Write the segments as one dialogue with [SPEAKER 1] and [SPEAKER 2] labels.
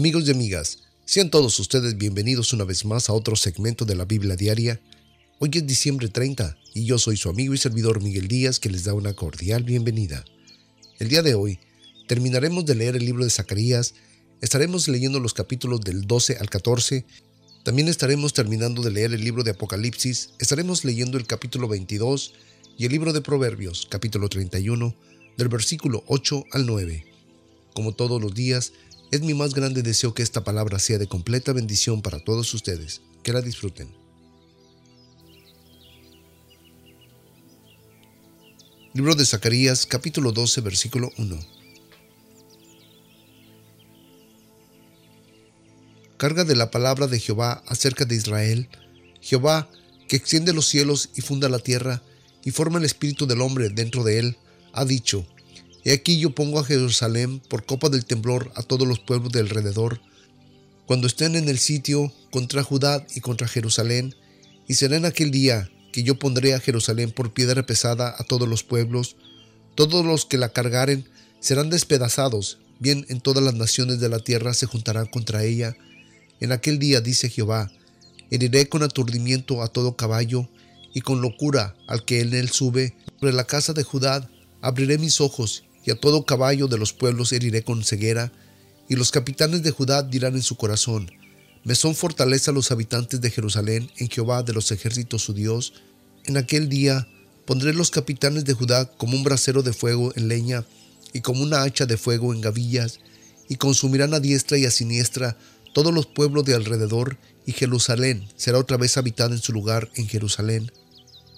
[SPEAKER 1] Amigos y amigas, sean todos ustedes bienvenidos una vez más a otro segmento de la Biblia Diaria. Hoy es diciembre 30 y yo soy su amigo y servidor Miguel Díaz que les da una cordial bienvenida. El día de hoy terminaremos de leer el libro de Zacarías, estaremos leyendo los capítulos del 12 al 14, también estaremos terminando de leer el libro de Apocalipsis, estaremos leyendo el capítulo 22 y el libro de Proverbios, capítulo 31, del versículo 8 al 9. Como todos los días, es mi más grande deseo que esta palabra sea de completa bendición para todos ustedes. Que la disfruten. Libro de Zacarías capítulo 12 versículo 1. Carga de la palabra de Jehová acerca de Israel, Jehová que extiende los cielos y funda la tierra y forma el espíritu del hombre dentro de él, ha dicho, He aquí yo pongo a Jerusalén por copa del temblor a todos los pueblos de alrededor, cuando estén en el sitio contra Judá y contra Jerusalén, y será en aquel día que yo pondré a Jerusalén por piedra pesada a todos los pueblos, todos los que la cargaren serán despedazados, bien en todas las naciones de la tierra se juntarán contra ella. En aquel día, dice Jehová, heriré con aturdimiento a todo caballo, y con locura al que en él sube, sobre la casa de Judá abriré mis ojos, y a todo caballo de los pueblos heriré con ceguera, y los capitanes de Judá dirán en su corazón, me son fortaleza los habitantes de Jerusalén en Jehová de los ejércitos su Dios. En aquel día pondré los capitanes de Judá como un brasero de fuego en leña, y como una hacha de fuego en gavillas, y consumirán a diestra y a siniestra todos los pueblos de alrededor, y Jerusalén será otra vez habitada en su lugar en Jerusalén.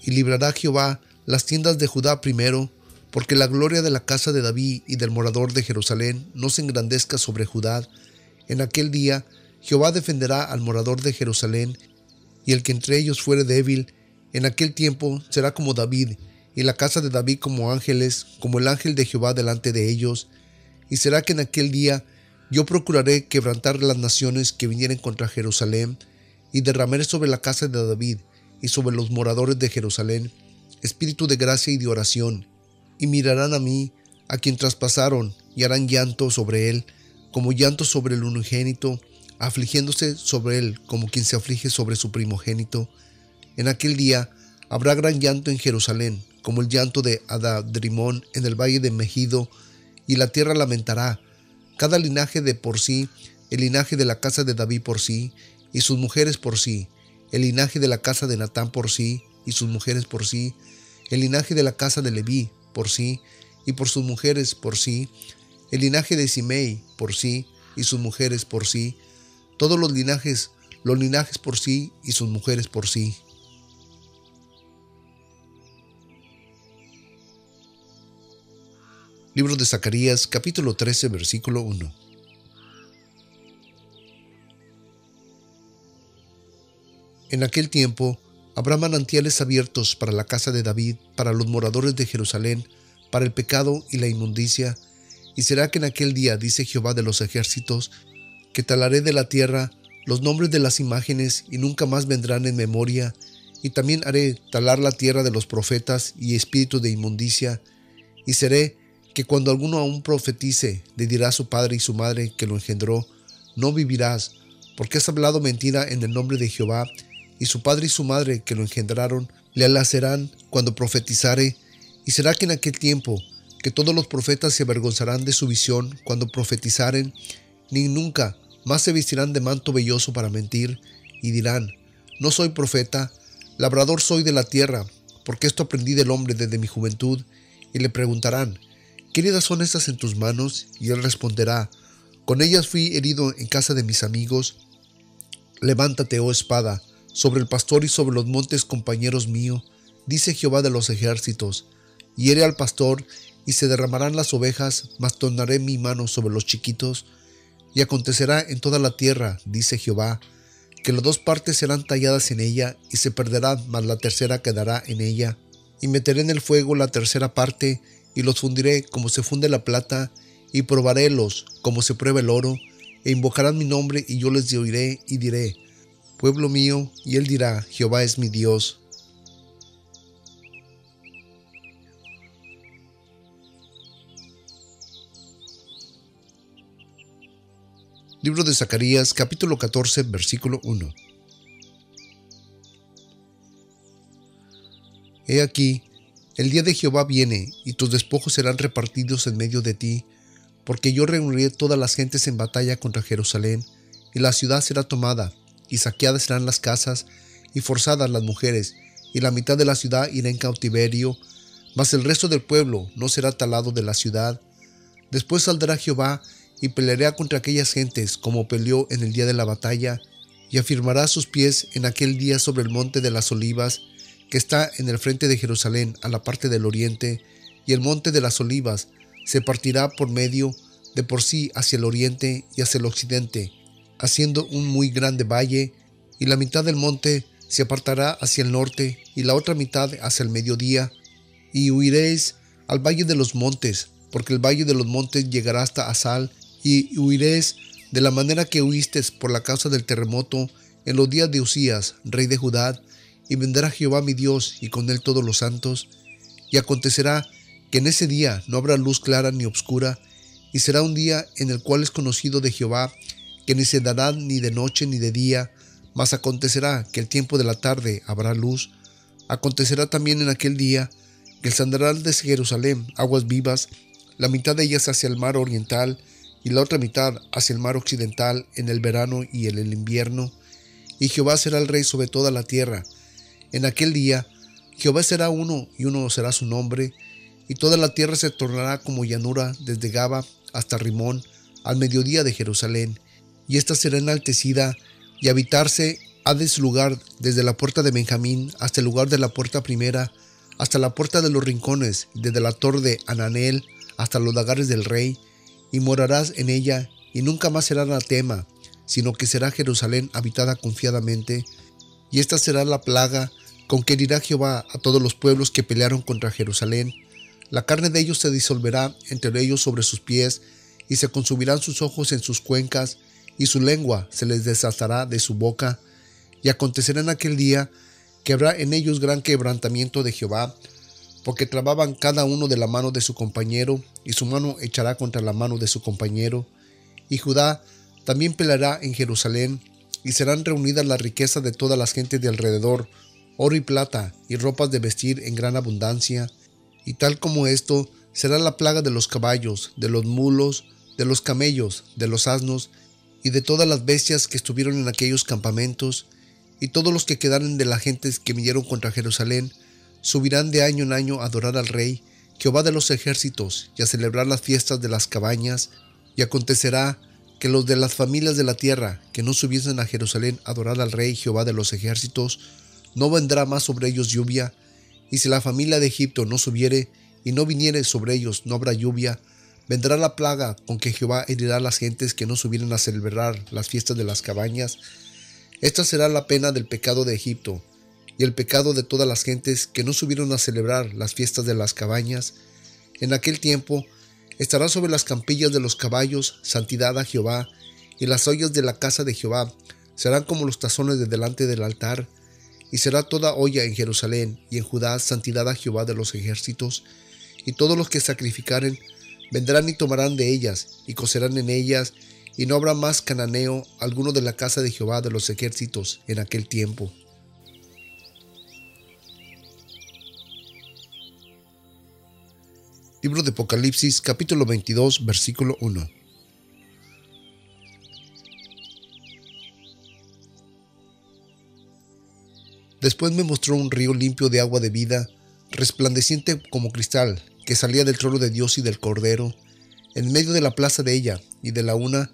[SPEAKER 1] Y librará Jehová las tiendas de Judá primero, porque la gloria de la casa de David y del morador de Jerusalén no se engrandezca sobre Judá. En aquel día Jehová defenderá al morador de Jerusalén, y el que entre ellos fuere débil, en aquel tiempo será como David, y la casa de David como ángeles, como el ángel de Jehová delante de ellos. Y será que en aquel día yo procuraré quebrantar las naciones que vinieren contra Jerusalén, y derramaré sobre la casa de David y sobre los moradores de Jerusalén espíritu de gracia y de oración, y mirarán a mí, a quien traspasaron, y harán llanto sobre él, como llanto sobre el unigénito, afligiéndose sobre él como quien se aflige sobre su primogénito. En aquel día habrá gran llanto en Jerusalén, como el llanto de Adadrimón en el valle de Megido, y la tierra lamentará, cada linaje de por sí, el linaje de la casa de David por sí, y sus mujeres por sí, el linaje de la casa de Natán por sí, y sus mujeres por sí, el linaje de la casa de Leví por sí, y por sus mujeres por sí, el linaje de Simei por sí, y sus mujeres por sí, todos los linajes, los linajes por sí, y sus mujeres por sí. Libro de Zacarías capítulo 13 versículo 1 En aquel tiempo Habrá manantiales abiertos para la casa de David, para los moradores de Jerusalén, para el pecado y la inmundicia. Y será que en aquel día, dice Jehová de los ejércitos, que talaré de la tierra los nombres de las imágenes y nunca más vendrán en memoria, y también haré talar la tierra de los profetas y espíritu de inmundicia, y seré que cuando alguno aún profetice, le dirá a su padre y su madre que lo engendró, no vivirás, porque has hablado mentira en el nombre de Jehová, y su padre y su madre que lo engendraron le alacerán cuando profetizare, y será que en aquel tiempo que todos los profetas se avergonzarán de su visión cuando profetizaren, ni nunca más se vestirán de manto velloso para mentir, y dirán, no soy profeta, labrador soy de la tierra, porque esto aprendí del hombre desde mi juventud, y le preguntarán, ¿qué heridas son estas en tus manos? Y él responderá, con ellas fui herido en casa de mis amigos. Levántate, oh espada, sobre el pastor y sobre los montes, compañeros míos, dice Jehová de los ejércitos, hiere al pastor y se derramarán las ovejas, mas tornaré mi mano sobre los chiquitos, y acontecerá en toda la tierra, dice Jehová, que las dos partes serán talladas en ella, y se perderá, mas la tercera quedará en ella, y meteré en el fuego la tercera parte, y los fundiré como se funde la plata, y probarélos como se prueba el oro, e invocarán mi nombre, y yo les oiré y diré, pueblo mío, y él dirá, Jehová es mi Dios. Libro de Zacarías capítulo 14 versículo 1. He aquí, el día de Jehová viene, y tus despojos serán repartidos en medio de ti, porque yo reuniré todas las gentes en batalla contra Jerusalén, y la ciudad será tomada, y saqueadas serán las casas, y forzadas las mujeres, y la mitad de la ciudad irá en cautiverio, mas el resto del pueblo no será talado de la ciudad. Después saldrá Jehová y peleará contra aquellas gentes como peleó en el día de la batalla, y afirmará sus pies en aquel día sobre el monte de las olivas, que está en el frente de Jerusalén a la parte del oriente, y el monte de las olivas se partirá por medio de por sí hacia el oriente y hacia el occidente, haciendo un muy grande valle, y la mitad del monte se apartará hacia el norte y la otra mitad hacia el mediodía, y huiréis al valle de los montes, porque el valle de los montes llegará hasta Asal, y huiréis de la manera que huiste por la causa del terremoto en los días de Usías, rey de Judá, y vendrá Jehová mi Dios y con él todos los santos, y acontecerá que en ese día no habrá luz clara ni obscura, y será un día en el cual es conocido de Jehová, que ni se dará ni de noche ni de día, mas acontecerá que el tiempo de la tarde habrá luz. Acontecerá también en aquel día que saldrá desde Jerusalén aguas vivas, la mitad de ellas hacia el mar oriental y la otra mitad hacia el mar occidental en el verano y en el invierno. Y Jehová será el rey sobre toda la tierra. En aquel día Jehová será uno y uno será su nombre, y toda la tierra se tornará como llanura desde Gaba hasta Rimón, al mediodía de Jerusalén, y ésta será enaltecida, y habitarse ha de su lugar desde la puerta de Benjamín hasta el lugar de la puerta primera, hasta la puerta de los rincones, desde la torre de Ananel hasta los lagares del rey, y morarás en ella, y nunca más será anatema, sino que será Jerusalén habitada confiadamente, y esta será la plaga con que herirá Jehová a todos los pueblos que pelearon contra Jerusalén. La carne de ellos se disolverá entre ellos sobre sus pies, y se consumirán sus ojos en sus cuencas, y su lengua se les desatará de su boca. Y acontecerá en aquel día que habrá en ellos gran quebrantamiento de Jehová, porque trababan cada uno de la mano de su compañero, y su mano echará contra la mano de su compañero. Y Judá también peleará en Jerusalén, y serán reunidas las riquezas de todas las gentes de alrededor, oro y plata, y ropas de vestir en gran abundancia. Y tal como esto, será la plaga de los caballos, de los mulos, de los camellos, de los asnos, y de todas las bestias que estuvieron en aquellos campamentos, y todos los que quedaron de las gentes que vinieron contra Jerusalén, subirán de año en año a adorar al Rey, Jehová de los ejércitos, y a celebrar las fiestas de las cabañas, y acontecerá que los de las familias de la tierra que no subiesen a Jerusalén a adorar al Rey Jehová de los ejércitos, no vendrá más sobre ellos lluvia, y si la familia de Egipto no subiere y no viniere sobre ellos, no habrá lluvia, vendrá la plaga con que Jehová herirá a las gentes que no subieren a celebrar las fiestas de las cabañas. Esta será la pena del pecado de Egipto, y el pecado de todas las gentes que no subieron a celebrar las fiestas de las cabañas. En aquel tiempo Estará sobre las campillas de los caballos santidad a Jehová, y las ollas de la casa de Jehová serán como los tazones de delante del altar, y será toda olla en Jerusalén y en Judá santidad a Jehová de los ejércitos, y todos los que sacrificaren vendrán y tomarán de ellas, y cocerán en ellas, y no habrá más cananeo alguno de la casa de Jehová de los ejércitos en aquel tiempo. Libro de Apocalipsis capítulo 22 versículo 1. Después me mostró un río limpio de agua de vida, resplandeciente como cristal, que salía del trono de Dios y del Cordero. En medio de la plaza de ella, y de la una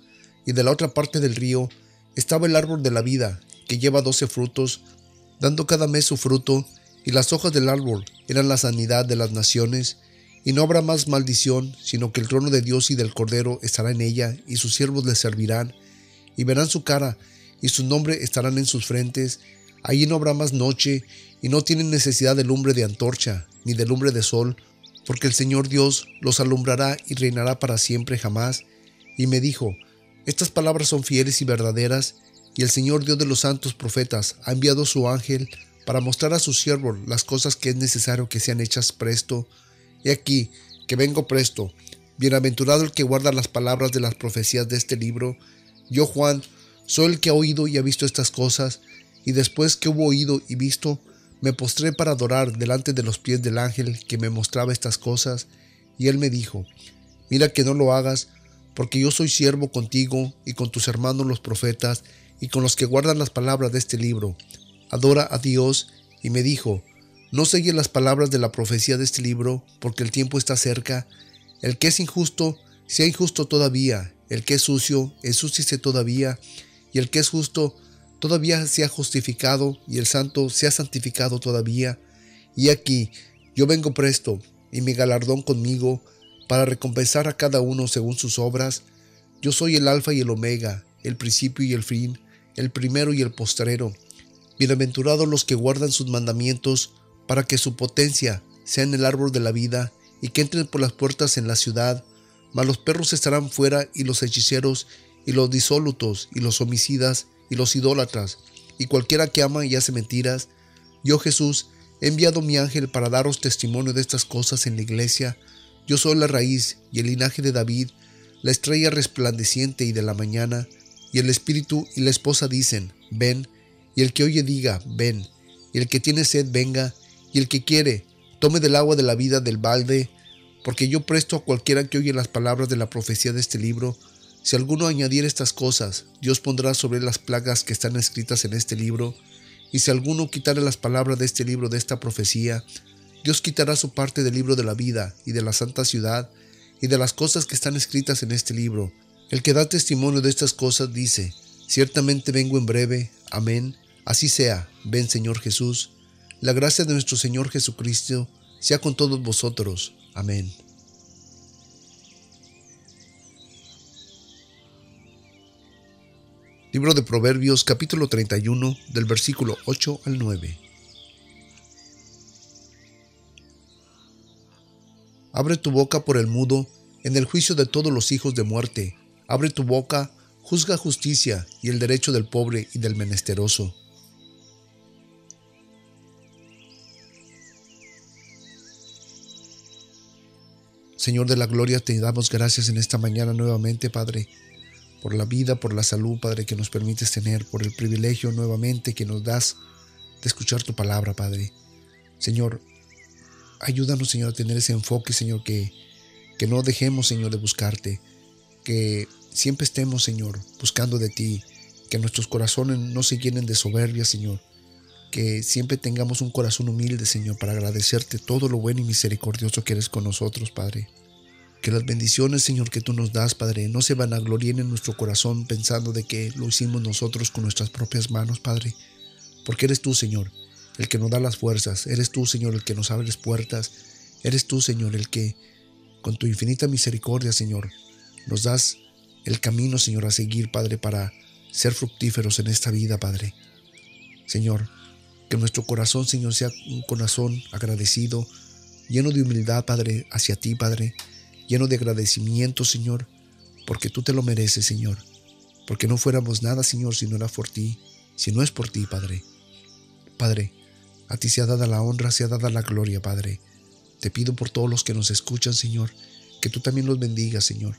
[SPEAKER 1] y de la otra parte del río, estaba el árbol de la vida, que lleva doce frutos, dando cada mes su fruto, y las hojas del árbol eran la sanidad de las naciones, y no habrá más maldición, sino que el trono de Dios y del Cordero estará en ella, y sus siervos le servirán, y verán su cara, y su nombre estarán en sus frentes. Allí no habrá más noche, y no tienen necesidad de lumbre de antorcha, ni de lumbre de sol, porque el Señor Dios los alumbrará y reinará para siempre jamás. Y me dijo, Estas palabras son fieles y verdaderas, y el Señor Dios de los santos profetas ha enviado su ángel para mostrar a sus siervos las cosas que es necesario que sean hechas presto, He aquí que vengo presto. Bienaventurado el que guarda las palabras de las profecías de este libro. Yo, Juan, soy el que ha oído y ha visto estas cosas, y después que hubo oído y visto, me postré para adorar delante de los pies del ángel que me mostraba estas cosas, y él me dijo, Mira que no lo hagas, porque yo soy siervo contigo y con tus hermanos los profetas, y con los que guardan las palabras de este libro. Adora a Dios, y me dijo, No segues las palabras de la profecía de este libro, porque el tiempo está cerca. El que es injusto, sea injusto todavía, el que es sucio, ensúciese todavía, y el que es justo, todavía sea justificado, y el santo sea santificado todavía. Y aquí, yo vengo presto, y mi galardón conmigo, para recompensar a cada uno según sus obras. Yo soy el alfa y el omega, el principio y el fin, el primero y el postrero. Bienaventurados los que guardan sus mandamientos, para que su potencia sea en el árbol de la vida, y que entren por las puertas en la ciudad, mas los perros estarán fuera y los hechiceros y los disolutos y los homicidas y los idólatras y cualquiera que ama y hace mentiras. Yo Jesús he enviado mi ángel para daros testimonio de estas cosas en la iglesia. Yo soy la raíz y el linaje de David, la estrella resplandeciente y de la mañana. Y el espíritu y la esposa dicen, ven, y el que oye diga, ven, y el que tiene sed venga, y el que quiere, tome del agua de la vida del balde porque yo presto a cualquiera que oye las palabras de la profecía de este libro. Si alguno añadiera estas cosas, Dios pondrá sobre las plagas que están escritas en este libro, y si alguno quitara las palabras de este libro de esta profecía, Dios quitará su parte del libro de la vida y de la santa ciudad y de las cosas que están escritas en este libro. El que da testimonio de estas cosas dice, ciertamente vengo en breve, amén, así sea, ven Señor Jesús. La gracia de nuestro Señor Jesucristo sea con todos vosotros. Amén. Libro de Proverbios capítulo 31 del versículo 8 al 9. Abre tu boca por el mudo en el juicio de todos los hijos de muerte. Abre tu boca, juzga justicia y el derecho del pobre y del menesteroso. Señor de la Gloria, te damos gracias en esta mañana nuevamente, Padre, por la vida, por la salud, Padre, que nos permites tener, por el privilegio nuevamente que nos das de escuchar tu palabra, Padre. Señor, ayúdanos, Señor, a tener ese enfoque, Señor, que, que no dejemos, Señor, de buscarte, que siempre estemos, Señor, buscando de ti, que nuestros corazones no se llenen de soberbia, Señor, que siempre tengamos un corazón humilde, Señor, para agradecerte todo lo bueno y misericordioso que eres con nosotros, Padre. Que las bendiciones, Señor, que tú nos das, Padre, no se van a gloriar en nuestro corazón pensando de que lo hicimos nosotros con nuestras propias manos, Padre. Porque eres tú, Señor, el que nos da las fuerzas. Eres tú, Señor, el que nos abre puertas. Eres tú, Señor, el que, con tu infinita misericordia, Señor, nos das el camino, Señor, a seguir, Padre, para ser fructíferos en esta vida, Padre. Señor, que nuestro corazón, Señor, sea un corazón agradecido, lleno de humildad, Padre, hacia ti, Padre lleno de agradecimiento, Señor, porque tú te lo mereces, Señor, porque no fuéramos nada, Señor, si no era por ti, si no es por ti, Padre. Padre, a ti se ha dada la honra, se ha dada la gloria, Padre. Te pido por todos los que nos escuchan, Señor, que tú también los bendigas, Señor,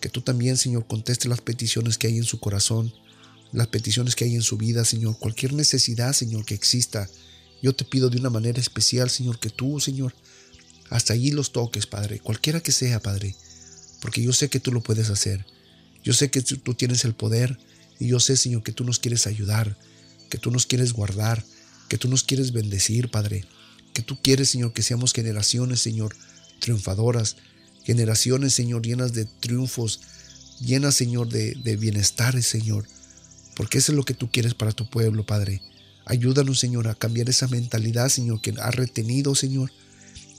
[SPEAKER 1] que tú también, Señor, conteste las peticiones que hay en su corazón, las peticiones que hay en su vida, Señor, cualquier necesidad, Señor, que exista. Yo te pido de una manera especial, Señor, que tú, Señor, hasta allí los toques, Padre, cualquiera que sea, Padre, porque yo sé que tú lo puedes hacer. Yo sé que tú tienes el poder y yo sé, Señor, que tú nos quieres ayudar, que tú nos quieres guardar, que tú nos quieres bendecir, Padre, que tú quieres, Señor, que seamos generaciones, Señor, triunfadoras, generaciones, Señor, llenas de triunfos, llenas, Señor, de, de bienestares, Señor, porque eso es lo que tú quieres para tu pueblo, Padre. Ayúdanos, Señor, a cambiar esa mentalidad, Señor, que ha retenido, Señor,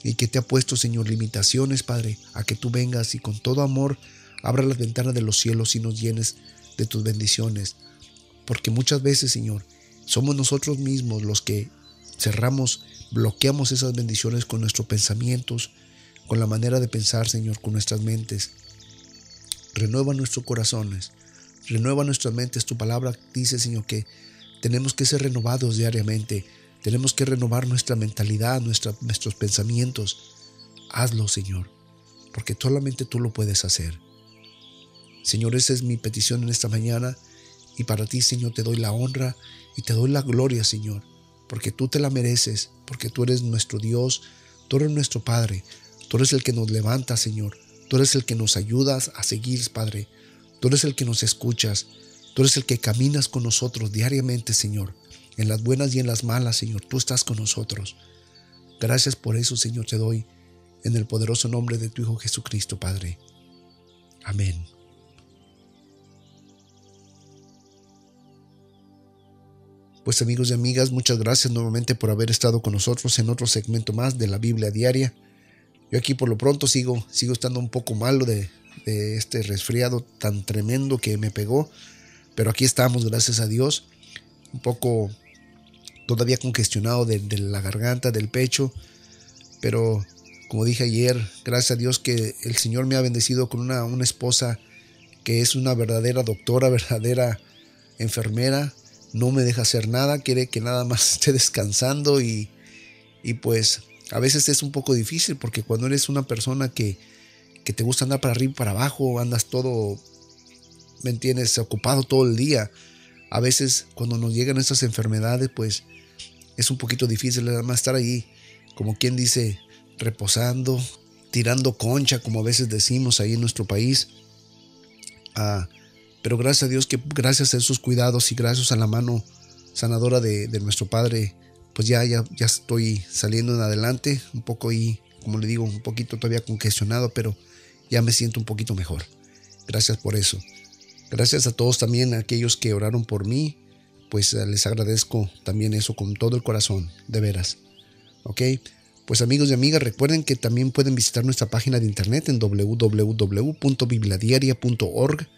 [SPEAKER 1] y que te ha puesto, Señor, limitaciones, Padre, a que tú vengas y con todo amor abra las ventanas de los cielos y nos llenes de tus bendiciones. Porque muchas veces, Señor, somos nosotros mismos los que cerramos, bloqueamos esas bendiciones con nuestros pensamientos, con la manera de pensar, Señor, con nuestras mentes. Renueva nuestros corazones, renueva nuestras mentes. Tu palabra dice, Señor, que tenemos que ser renovados diariamente tenemos que renovar nuestra mentalidad, nuestros pensamientos. Hazlo, Señor, porque solamente tú lo puedes hacer. Señor, esa es mi petición en esta mañana y para ti, Señor, te doy la honra y te doy la gloria, Señor, porque tú te la mereces, porque tú eres nuestro Dios, tú eres nuestro Padre, tú eres el que nos levanta, Señor, tú eres el que nos ayudas a seguir, Padre, tú eres el que nos escuchas, tú eres el que caminas con nosotros diariamente, Señor, en las buenas y en las malas, Señor, tú estás con nosotros. Gracias por eso, Señor, te doy en el poderoso nombre de tu Hijo Jesucristo, Padre. Amén. Pues amigos y amigas, muchas gracias nuevamente por haber estado con nosotros en otro segmento más de la Biblia diaria. Yo aquí por lo pronto sigo, sigo estando un poco malo de, este resfriado tan tremendo que me pegó, pero aquí estamos, gracias a Dios, un poco todavía congestionado de, la garganta, del pecho, pero como dije ayer, gracias a Dios que el Señor me ha bendecido con una, una esposa que es una verdadera doctora, verdadera enfermera, no me deja hacer nada, quiere que nada más esté descansando y, y pues a veces es un poco difícil porque cuando eres una persona que, que te gusta andar para arriba y para abajo, andas todo, ¿me entiendes?, ocupado todo el día. A veces cuando nos llegan estas enfermedades, pues es un poquito difícil nada más estar ahí, como quien dice, reposando, tirando concha, como a veces decimos ahí en nuestro país. Ah, pero gracias a Dios que gracias a esos cuidados y gracias a la mano sanadora de, nuestro Padre, pues ya, ya, ya estoy saliendo en adelante, un poco ahí, como le digo, un poquito todavía congestionado, pero ya me siento un poquito mejor. Gracias por eso. Gracias a todos también, a aquellos que oraron por mí, pues eh, les agradezco también eso con todo el corazón, de veras. ¿Ok? Pues amigos y amigas, recuerden que también pueden visitar nuestra página de internet en www.bibliadiaria.org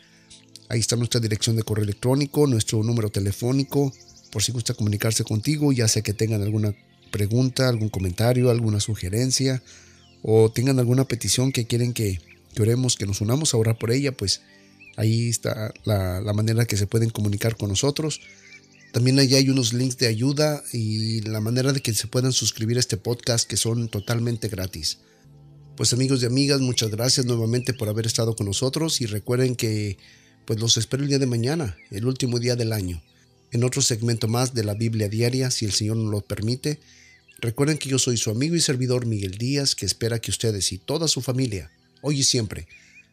[SPEAKER 1] Ahí está nuestra dirección de correo electrónico, nuestro número telefónico, por si gusta comunicarse contigo, ya sea que tengan alguna pregunta, algún comentario, alguna sugerencia o tengan alguna petición que quieren que, oremos, que nos unamos a orar por ella, pues ahí está la, manera que se pueden comunicar con nosotros. También allí hay unos links de ayuda y la manera de que se puedan suscribir a este podcast que son totalmente gratis. Pues amigos y amigas, muchas gracias nuevamente por haber estado con nosotros y recuerden que pues los espero el día de mañana, el último día del año, en otro segmento más de la Biblia diaria, si el Señor nos lo permite. Recuerden que yo soy su amigo y servidor Miguel Díaz, que espera que ustedes y toda su familia, hoy y siempre,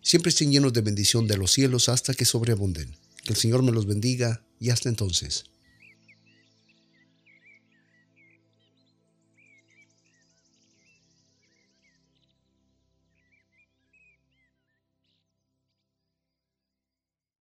[SPEAKER 1] siempre estén llenos de bendición de los cielos hasta que sobreabunden. Que el Señor me los bendiga y hasta entonces.